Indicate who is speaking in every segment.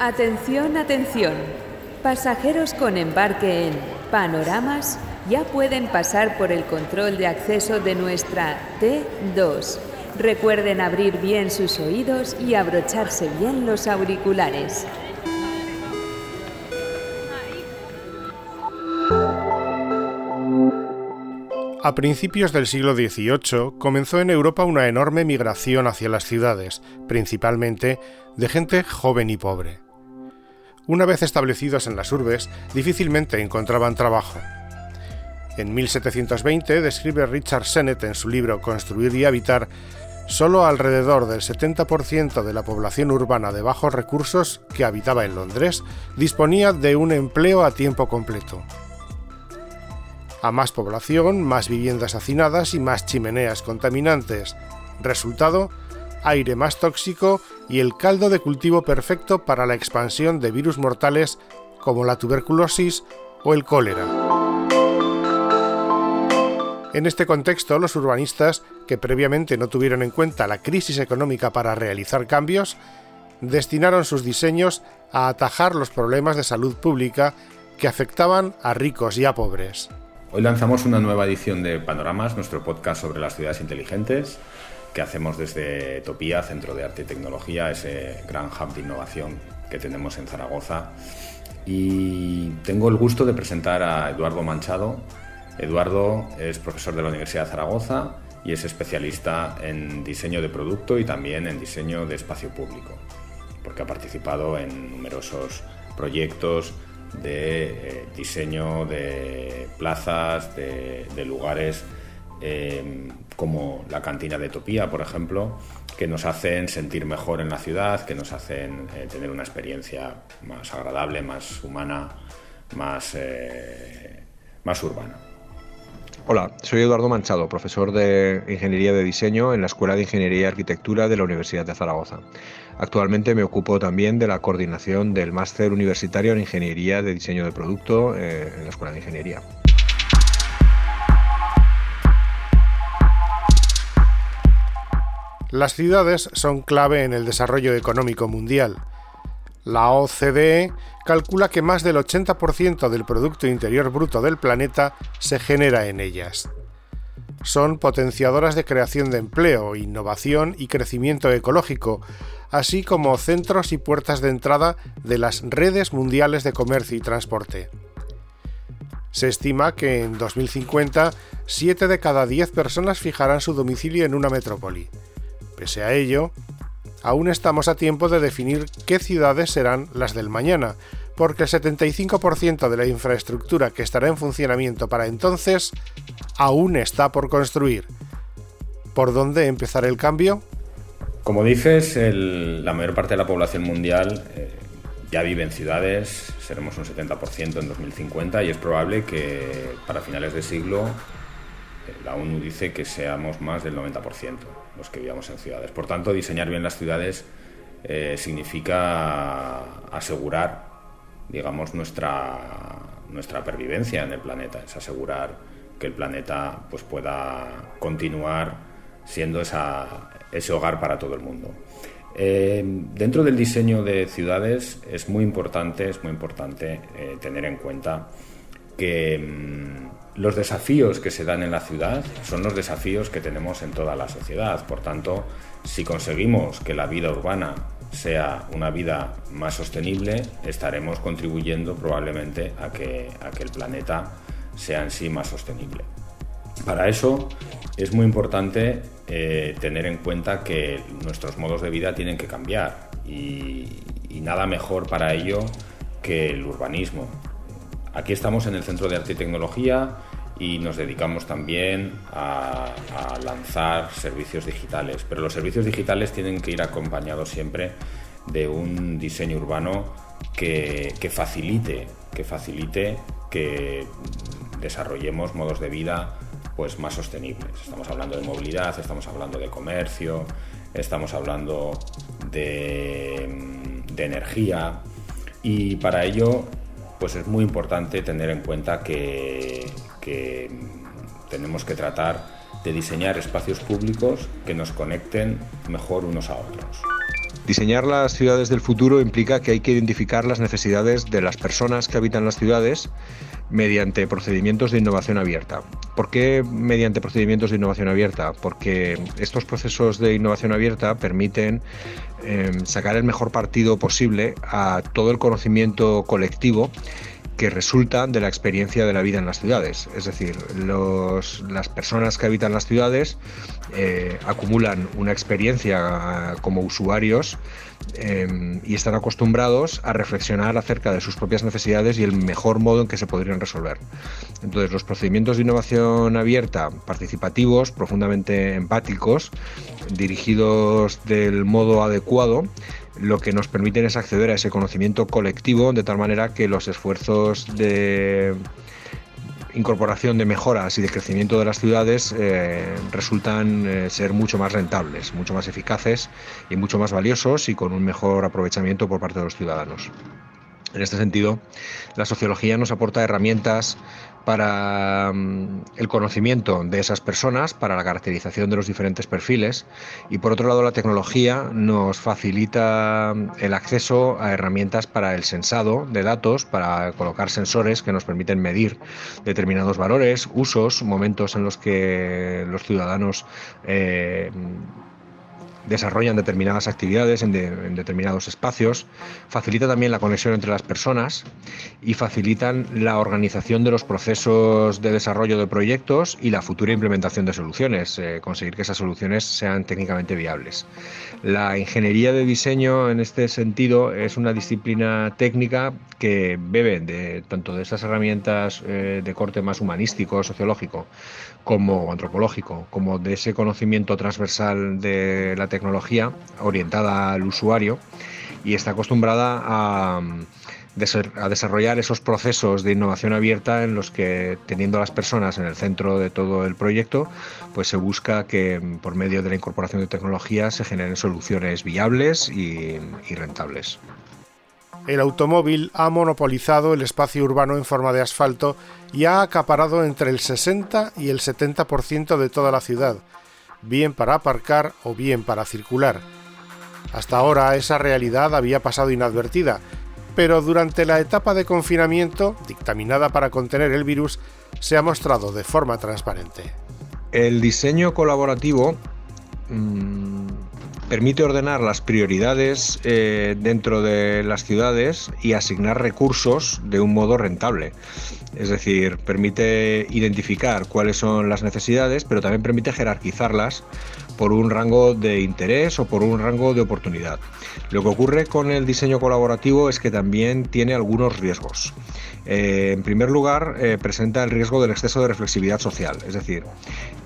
Speaker 1: Atención, atención. Pasajeros con embarque en Panoramas ya pueden pasar por el control de acceso de nuestra T2. Recuerden abrir bien sus oídos y abrocharse bien los auriculares.
Speaker 2: A principios del siglo XVIII comenzó en Europa una enorme migración hacia las ciudades, principalmente de gente joven y pobre. Una vez establecidos en las urbes, difícilmente encontraban trabajo. En 1720 describe Richard Sennett en su libro Construir y Habitar, solo alrededor del 70% de la población urbana de bajos recursos que habitaba en Londres disponía de un empleo a tiempo completo. A más población, más viviendas hacinadas y más chimeneas contaminantes. Resultado, aire más tóxico y el caldo de cultivo perfecto para la expansión de virus mortales como la tuberculosis o el cólera. En este contexto, los urbanistas, que previamente no tuvieron en cuenta la crisis económica para realizar cambios, destinaron sus diseños a atajar los problemas de salud pública que afectaban a ricos y a pobres.
Speaker 3: Hoy lanzamos una nueva edición de Panoramas, nuestro podcast sobre las ciudades inteligentes, que hacemos desde Topía, Centro de Arte y Tecnología, ese gran hub de innovación que tenemos en Zaragoza. Y tengo el gusto de presentar a Eduardo Manchado. Eduardo es profesor de la Universidad de Zaragoza y es especialista en diseño de producto y también en diseño de espacio público, porque ha participado en numerosos proyectos de eh, diseño de plazas, de, lugares em, como la cantina de Topía, por ejemplo, que nos hacen sentir mejor en la ciudad, que nos hacen eh, tener una experiencia más agradable, más humana, más, eh, más urbana.
Speaker 4: Hola, soy Eduardo Manchado, profesor de Ingeniería de Diseño en la Escuela de Ingeniería y Arquitectura de la Universidad de Zaragoza. Actualmente me ocupo también de la coordinación del máster universitario en Ingeniería de Diseño de Producto eh, en la Escuela de Ingeniería.
Speaker 2: Las ciudades son clave en el desarrollo económico mundial. La OCDE calcula que más del 80% del Producto Interior Bruto del planeta se genera en ellas. Son potenciadoras de creación de empleo, innovación y crecimiento ecológico, así como centros y puertas de entrada de las redes mundiales de comercio y transporte. Se estima que en 2050 7 de cada 10 personas fijarán su domicilio en una metrópoli. Pese a ello, aún estamos a tiempo de definir qué ciudades serán las del mañana, porque el 75% de la infraestructura que estará en funcionamiento para entonces aún está por construir. ¿Por dónde empezar el cambio?
Speaker 3: Como dices, la mayor parte de la población mundial eh, ya vive en ciudades, seremos un 70% en 2050 y es probable que para finales de siglo eh, la ONU dice que seamos más del 90% los que vivamos en ciudades. Por tanto, diseñar bien las ciudades eh, significa asegurar, digamos, nuestra, nuestra pervivencia en el planeta, es asegurar que el planeta pues, pueda continuar siendo ese hogar para todo el mundo. Eh, dentro del diseño de ciudades es muy importante, es muy importante eh, tener en cuenta que mm, los desafíos que se dan en la ciudad son los desafíos que tenemos en toda la sociedad. Por tanto, si conseguimos que la vida urbana sea una vida más sostenible, estaremos contribuyendo probablemente a que, el planeta sea en sí más sostenible. Para eso es muy importante eh, tener en cuenta que nuestros modos de vida tienen que cambiar y, nada mejor para ello que el urbanismo. Aquí estamos en el Centro de Arte y Tecnología y nos dedicamos también a, lanzar servicios digitales, pero los servicios digitales tienen que ir acompañados siempre de un diseño urbano que, facilite, que facilite que desarrollemos modos de vida pues más sostenibles. Estamos hablando de movilidad, estamos hablando de comercio, estamos hablando de, energía y para ello pues es muy importante tener en cuenta que, que tenemos que tratar de diseñar espacios públicos que nos conecten mejor unos a otros.
Speaker 4: Diseñar las ciudades del futuro implica que hay que identificar las necesidades de las personas que habitan las ciudades mediante procedimientos de innovación abierta. ¿Por qué mediante procedimientos de innovación abierta? Porque estos procesos de innovación abierta permiten em, sacar el mejor partido posible a todo el conocimiento colectivo que resulta de la experiencia de la vida en las ciudades. Es decir, las personas que habitan las ciudades eh, acumulan una experiencia ah, como usuarios em, y están acostumbrados a reflexionar acerca de sus propias necesidades y el mejor modo en que se podrían resolver. Entonces, los procedimientos de innovación abierta, participativos, profundamente empáticos, dirigidos del modo adecuado, lo que nos permiten es acceder a ese conocimiento colectivo de tal manera que los esfuerzos de incorporación de mejoras y de crecimiento de las ciudades eh, resultan eh, ser mucho más rentables, mucho más eficaces y mucho más valiosos y con un mejor aprovechamiento por parte de los ciudadanos. En este sentido, la sociología nos aporta herramientas para mm, el conocimiento de esas personas, para la caracterización de los diferentes perfiles. Y por otro lado la tecnología nos facilita mm, el acceso a herramientas para el sensado de datos, para colocar sensores que nos permiten medir determinados valores, usos, momentos en los que los ciudadanos eh, desarrollan determinadas actividades en, determinados espacios, facilita también la conexión entre las personas y facilitan la organización de los procesos de desarrollo de proyectos y la futura implementación de soluciones, eh, conseguir que esas soluciones sean técnicamente viables. La ingeniería de diseño en este sentido es una disciplina técnica que bebe de tanto de estas herramientas eh, de corte más humanístico, sociológico, como antropológico, como de ese conocimiento transversal de la tecnología orientada al usuario y está acostumbrada a, a desarrollar esos procesos de innovación abierta en los que teniendo a las personas en el centro de todo el proyecto, pues se busca que por medio de la incorporación de tecnología se generen soluciones viables y rentables.
Speaker 2: El automóvil ha monopolizado el espacio urbano en forma de asfalto y ha acaparado entre el 60 y el 70% de toda la ciudad, bien para aparcar o bien para circular. Hasta ahora esa realidad había pasado inadvertida, pero durante la etapa de confinamiento, dictaminada para contener el virus, se ha mostrado de forma transparente.
Speaker 4: El diseño colaborativo mm, permite ordenar las prioridades eh, dentro de las ciudades y asignar recursos de un modo rentable. Es decir, permite identificar cuáles son las necesidades, pero también permite jerarquizarlas por un rango de interés o por un rango de oportunidad. Lo que ocurre con el diseño colaborativo es que también tiene algunos riesgos. Eh, en primer lugar, eh, presenta el riesgo del exceso de reflexividad social, es decir,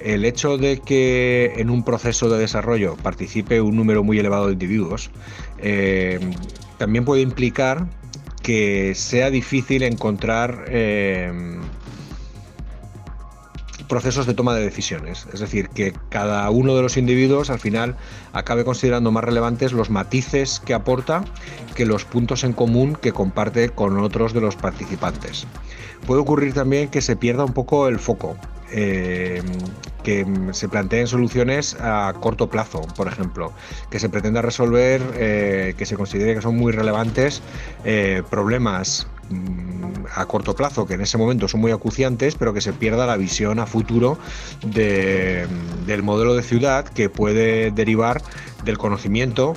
Speaker 4: el hecho de que en un proceso de desarrollo participe un número muy elevado de individuos, eh, también puede implicar que sea difícil encontrar procesos de toma de decisiones. Es decir, que cada uno de los individuos al final acabe considerando más relevantes los matices que aporta que los puntos en común que comparte con otros de los participantes. Puede ocurrir también que se pierda un poco el foco. Eh, que se planteen soluciones a corto plazo, por ejemplo, que se pretenda resolver, eh, que se considere que son muy relevantes eh, problemas mm, a corto plazo, que en ese momento son muy acuciantes, pero que se pierda la visión a futuro del modelo de ciudad que puede derivar del conocimiento,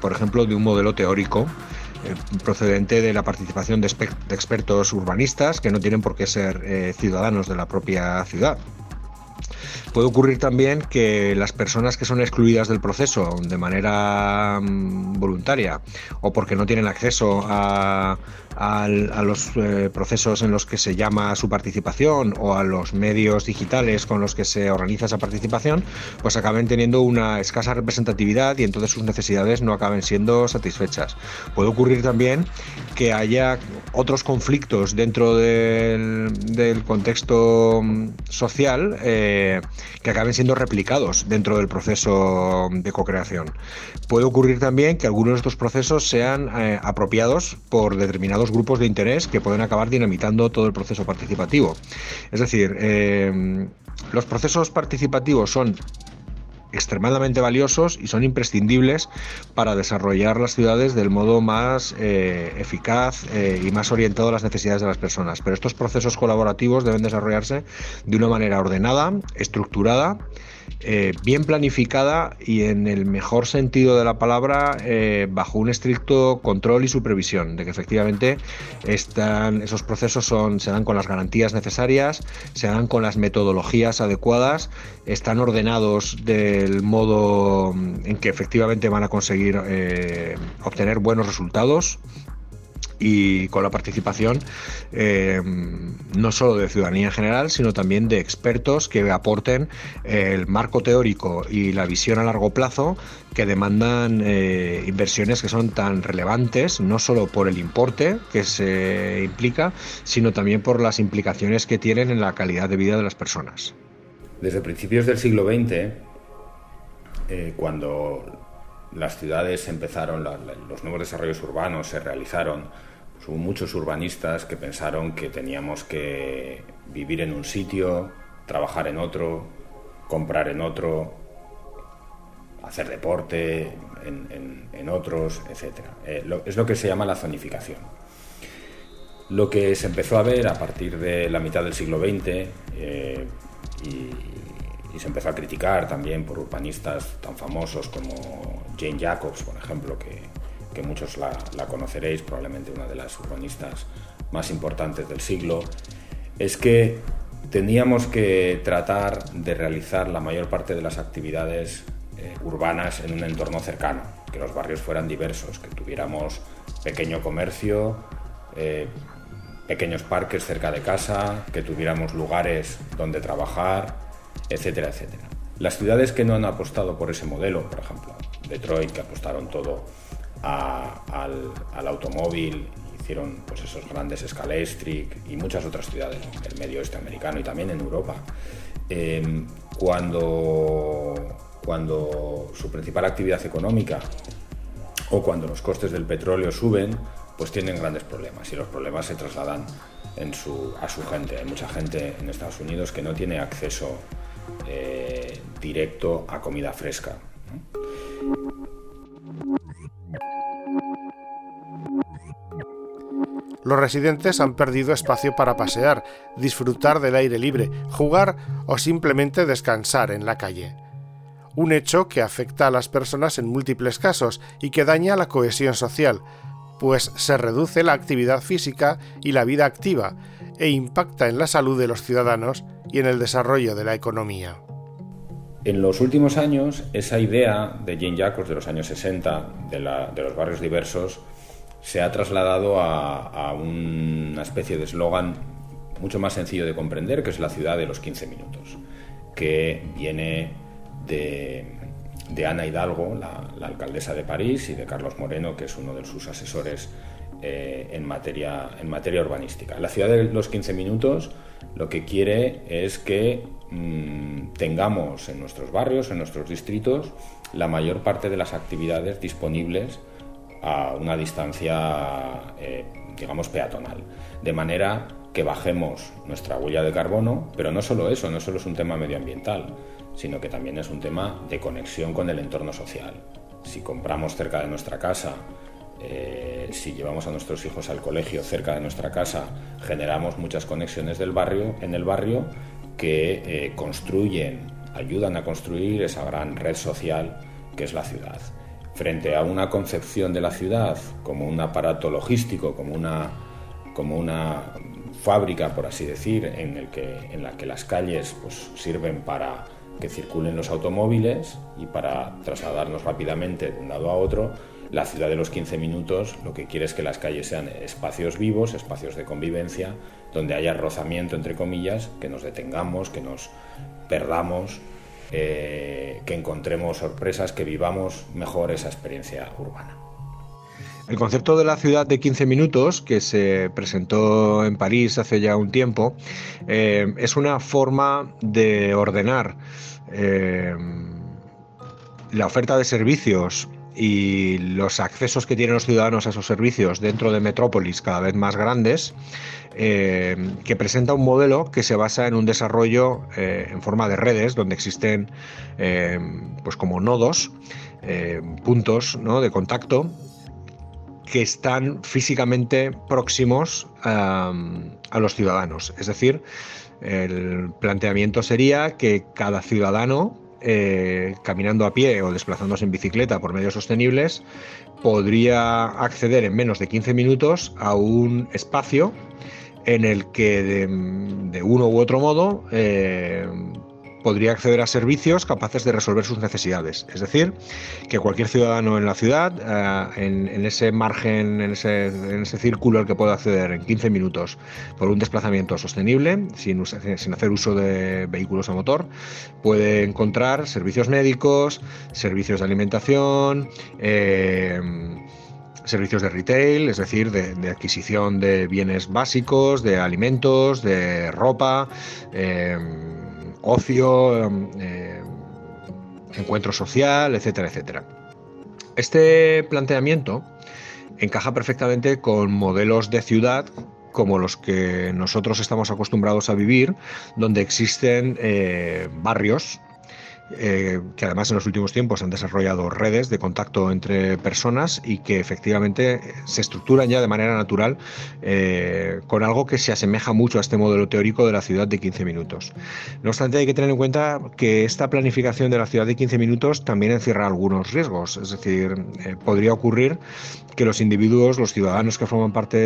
Speaker 4: por ejemplo, de un modelo teórico procedente de la participación de, expertos urbanistas que no tienen por qué ser eh, ciudadanos de la propia ciudad. Puede ocurrir también que las personas que son excluidas del proceso de manera mm, voluntaria o porque no tienen acceso a, los eh, procesos en los que se llama su participación o a los medios digitales con los que se organiza esa participación, pues acaben teniendo una escasa representatividad y entonces sus necesidades no acaben siendo satisfechas. Puede ocurrir también que haya otros conflictos dentro del, contexto mm, social eh, que acaben siendo replicados dentro del proceso de co-creación. Puede ocurrir también que algunos de estos procesos sean eh, apropiados por determinados grupos de interés que pueden acabar dinamitando todo el proceso participativo. Es decir, eh, los procesos participativos son extremadamente valiosos y son imprescindibles para desarrollar las ciudades del modo más eh, eficaz eh, y más orientado a las necesidades de las personas. Pero estos procesos colaborativos deben desarrollarse de una manera ordenada, estructurada, eh, bien planificada y en el mejor sentido de la palabra bajo un estricto control y supervisión de que efectivamente están, esos procesos son, se dan con las garantías necesarias, se dan con las metodologías adecuadas, están ordenados del modo en que efectivamente van a conseguir eh, obtener buenos resultados y con la participación eh, no solo de ciudadanía en general, sino también de expertos que aporten el marco teórico y la visión a largo plazo que demandan eh, inversiones que son tan relevantes, no solo por el importe que se implica, sino también por las implicaciones que tienen en la calidad de vida de las personas.
Speaker 3: Desde principios del siglo XX, eh, cuando las ciudades empezaron, los nuevos desarrollos urbanos se realizaron, pues hubo muchos urbanistas que pensaron que teníamos que vivir en un sitio, trabajar en otro, comprar en otro, hacer deporte en, otros, etc. Eh, es lo que se llama la zonificación. Lo que se empezó a ver a partir de la mitad del siglo XX eh, y y se empezó a criticar también por urbanistas tan famosos como Jane Jacobs, por ejemplo, que, que muchos la, la, conoceréis, probablemente una de las urbanistas más importantes del siglo, es que teníamos que tratar de realizar la mayor parte de las actividades eh, urbanas en un entorno cercano, que los barrios fueran diversos, que tuviéramos pequeño comercio, eh, pequeños parques cerca de casa, que tuviéramos lugares donde trabajar, etcétera, etcétera. Las ciudades que no han apostado por ese modelo, por ejemplo, Detroit, que apostaron todo al, automóvil, hicieron pues, esos grandes Scalextric y muchas otras ciudades del medio oeste americano y también en Europa, em, cuando, cuando su principal actividad económica o cuando los costes del petróleo suben, pues tienen grandes problemas y los problemas se trasladan a su gente. Hay mucha gente en Estados Unidos que no tiene acceso eh, directo a comida fresca.
Speaker 2: Los residentes han perdido espacio para pasear, disfrutar del aire libre, jugar o simplemente descansar en la calle. Un hecho que afecta a las personas en múltiples casos y que daña la cohesión social, pues se reduce la actividad física y la vida activa e impacta en la salud de los ciudadanos y en el desarrollo de la economía.
Speaker 3: En los últimos años, esa idea de Jane Jacobs de los años 60, de, los barrios diversos, se ha trasladado a, una especie de eslogan mucho más sencillo de comprender, que es la ciudad de los 15 minutos, que viene de, Ana Hidalgo, la, alcaldesa de París, y de Carlos Moreno, que es uno de sus asesores eh, en, materia, en materia urbanística. La ciudad de los 15 minutos lo que quiere es que mm, tengamos en nuestros barrios, en nuestros distritos, la mayor parte de las actividades disponibles a una distancia, eh, digamos, peatonal. De manera que bajemos nuestra huella de carbono, pero no solo eso, no solo es un tema medioambiental, sino que también es un tema de conexión con el entorno social. Si compramos cerca de nuestra casa, eh, si llevamos a nuestros hijos al colegio cerca de nuestra casa, generamos muchas conexiones del barrio, en el barrio que eh, construyen, ayudan a construir esa gran red social que es la ciudad. Frente a una concepción de la ciudad como un aparato logístico, como una, como una fábrica, por así decir, en, el que, en la que las calles pues, sirven para que circulen los automóviles y para trasladarnos rápidamente de un lado a otro, la ciudad de los 15 minutos lo que quiere es que las calles sean espacios vivos, espacios de convivencia, donde haya rozamiento, entre comillas, que nos detengamos, que nos perdamos, eh, que encontremos sorpresas, que vivamos mejor esa experiencia urbana.
Speaker 4: El concepto de la ciudad de 15 minutos, que se presentó en París hace ya un tiempo, eh, es una forma de ordenar eh, la oferta de servicios y los accesos que tienen los ciudadanos a esos servicios dentro de metrópolis cada vez más grandes, eh, que presenta un modelo que se basa en un desarrollo eh, en forma de redes, donde existen eh, pues como nodos, puntos de contacto que están físicamente próximos a los ciudadanos. Es decir, el planteamiento sería que cada ciudadano eh, caminando a pie o desplazándose en bicicleta por medios sostenibles, podría acceder en menos de 15 minutos a un espacio en el que de, uno u otro modo eh, podría acceder a servicios capaces de resolver sus necesidades. Es decir, que cualquier ciudadano en la ciudad, eh, en, ese margen, en ese, círculo al que pueda acceder en 15 minutos por un desplazamiento sostenible, sin, hacer uso de vehículos a motor, puede encontrar servicios médicos, servicios de alimentación, eh, servicios de retail, es decir, de, adquisición de bienes básicos, de alimentos, de ropa, eh, ocio, em, eh, encuentro social, etcétera, etcétera. Este planteamiento encaja perfectamente con modelos de ciudad como los que nosotros estamos acostumbrados a vivir, donde existen eh, barrios eh, que además en los últimos tiempos han desarrollado redes de contacto entre personas y que efectivamente se estructuran ya de manera natural eh, con algo que se asemeja mucho a este modelo teórico de la ciudad de 15 minutos. No obstante, hay que tener en cuenta que esta planificación de la ciudad de 15 minutos también encierra algunos riesgos, es decir, eh, podría ocurrir que los individuos, los ciudadanos que forman parte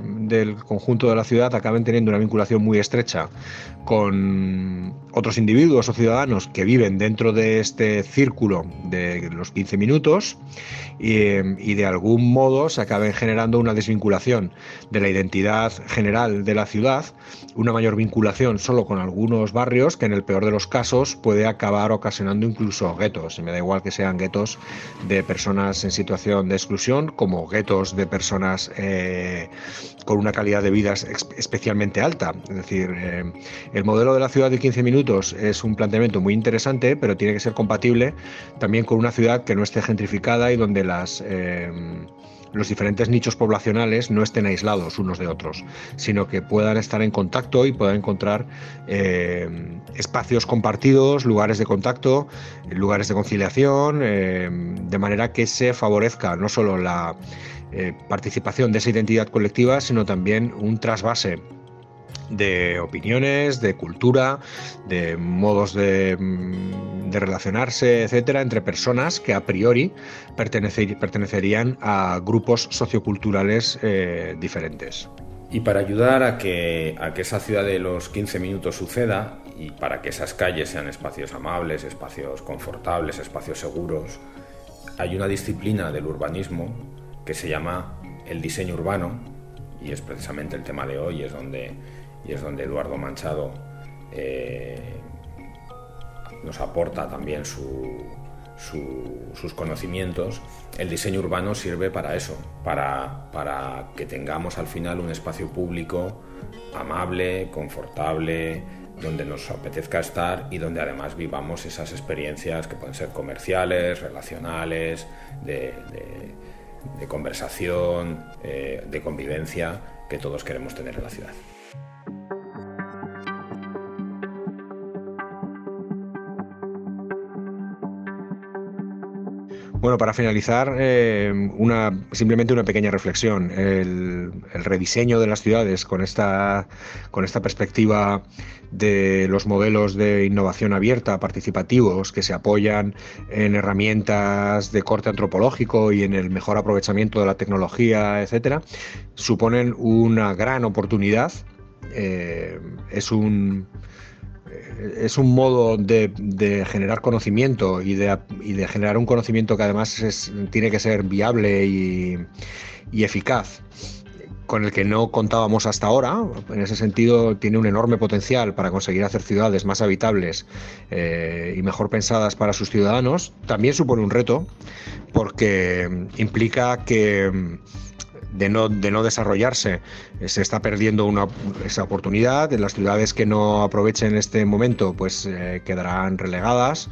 Speaker 4: del conjunto de la ciudad acaben teniendo una vinculación muy estrecha con otros individuos o ciudadanos que viven dentro de este círculo de los 15 minutos y, de algún modo se acaben generando una desvinculación de la identidad general de la ciudad, una mayor vinculación solo con algunos barrios que en el peor de los casos puede acabar ocasionando incluso guetos. Me da igual que sean guetos de personas en situación de exclusión como guetos de personas eh, con una calidad de vida especialmente alta. Es decir, eh, el modelo de la ciudad de 15 minutos es un planteamiento muy interesante, pero tiene que ser compatible también con una ciudad que no esté gentrificada y donde las, eh, los diferentes nichos poblacionales no estén aislados unos de otros, sino que puedan estar en contacto y puedan encontrar eh, espacios compartidos, lugares de contacto, lugares de conciliación, eh, de manera que se favorezca no solo la participación de esa identidad colectiva, sino también un trasvase de opiniones, de cultura, de modos de, mm, relacionarse, etcétera, entre personas que a priori pertenecerían a grupos socioculturales eh, diferentes.
Speaker 3: Y para ayudar a que, a que esa ciudad de los 15 minutos suceda y para que esas calles sean espacios amables, espacios confortables, espacios seguros, hay una disciplina del urbanismo que se llama el diseño urbano y es precisamente el tema de hoy, es donde y es donde Eduardo Manchado eh, nos aporta también sus conocimientos, el diseño urbano sirve para eso, para, para, que tengamos al final un espacio público amable, confortable, donde nos apetezca estar y donde además vivamos esas experiencias que pueden ser comerciales, relacionales, de, conversación, eh, de convivencia que todos queremos tener en la ciudad.
Speaker 4: Bueno, para finalizar, eh, una, simplemente una pequeña reflexión. El, rediseño de las ciudades con esta, con esta perspectiva de los modelos de innovación abierta, participativos, que se apoyan en herramientas de corte antropológico y en el mejor aprovechamiento de la tecnología, etcétera, suponen una gran oportunidad. Eh, es un es un modo de, generar conocimiento y de, generar un conocimiento que además tiene que ser viable y, eficaz con el que no contábamos hasta ahora. En ese sentido, tiene un enorme potencial para conseguir hacer ciudades más habitables eh, y mejor pensadas para sus ciudadanos. También supone un reto porque implica que de no, de no desarrollarse. Eh, se está perdiendo una, esa oportunidad. Las ciudades que no aprovechen este momento, pues eh, quedarán relegadas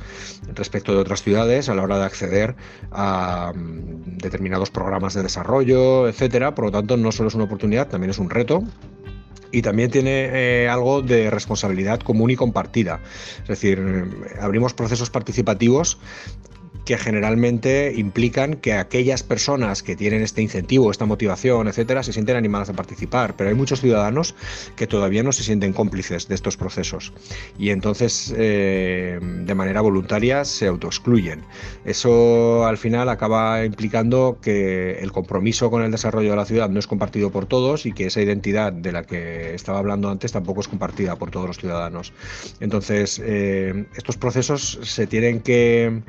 Speaker 4: respecto de otras ciudades a la hora de acceder a mm, determinados programas de desarrollo, etcétera. Por lo tanto, no solo es una oportunidad, también es un reto y también tiene eh, algo de responsabilidad común y compartida. Es decir, abrimos procesos participativos que generalmente implican que aquellas personas que tienen este incentivo, esta motivación, etcétera, se sienten animadas a participar. Pero hay muchos ciudadanos que todavía no se sienten cómplices de estos procesos y entonces eh, de manera voluntaria se autoexcluyen. Eso al final acaba implicando que el compromiso con el desarrollo de la ciudad no es compartido por todos y que esa identidad de la que estaba hablando antes tampoco es compartida por todos los ciudadanos. Entonces, eh, estos procesos se tienen que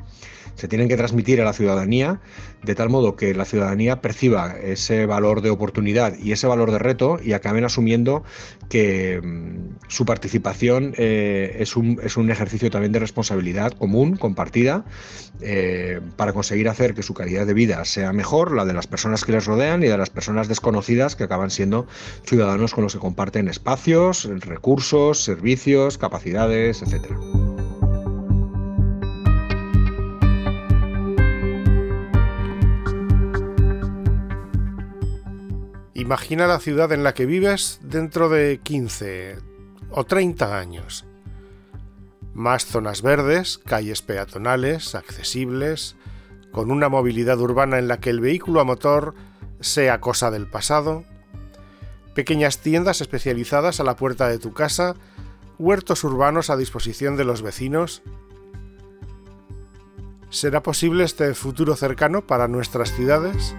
Speaker 4: se tienen que transmitir a la ciudadanía de tal modo que la ciudadanía perciba ese valor de oportunidad y ese valor de reto y acaben asumiendo que mm, su participación eh, es, un, es, un, ejercicio también de responsabilidad común, compartida, eh, para conseguir hacer que su calidad de vida sea mejor, la de las personas que les rodean y de las personas desconocidas que acaban siendo ciudadanos con los que comparten espacios, recursos, servicios, capacidades, etcétera.
Speaker 2: Imagina la ciudad en la que vives dentro de 15 o 30 años. Más zonas verdes, calles peatonales, accesibles, con una movilidad urbana en la que el vehículo a motor sea cosa del pasado, pequeñas tiendas especializadas a la puerta de tu casa, huertos urbanos a disposición de los vecinos. ¿Será posible este futuro cercano para nuestras ciudades?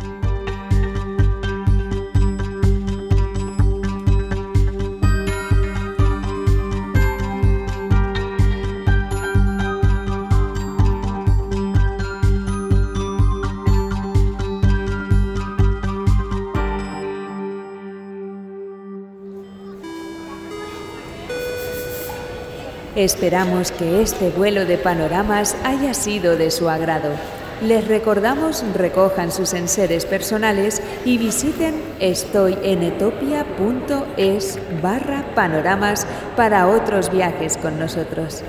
Speaker 1: Esperamos que este vuelo de panoramas haya sido de su agrado. Les recordamos recojan sus enseres personales y visiten estoyenetopia.es barra panoramas para otros viajes con nosotros.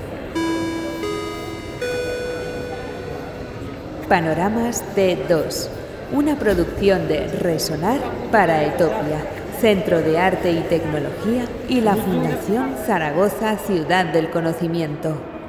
Speaker 1: Panoramas T2, una producción de Resonar para Etopia Centro de Arte y Tecnología y la Fundación Zaragoza Ciudad del Conocimiento.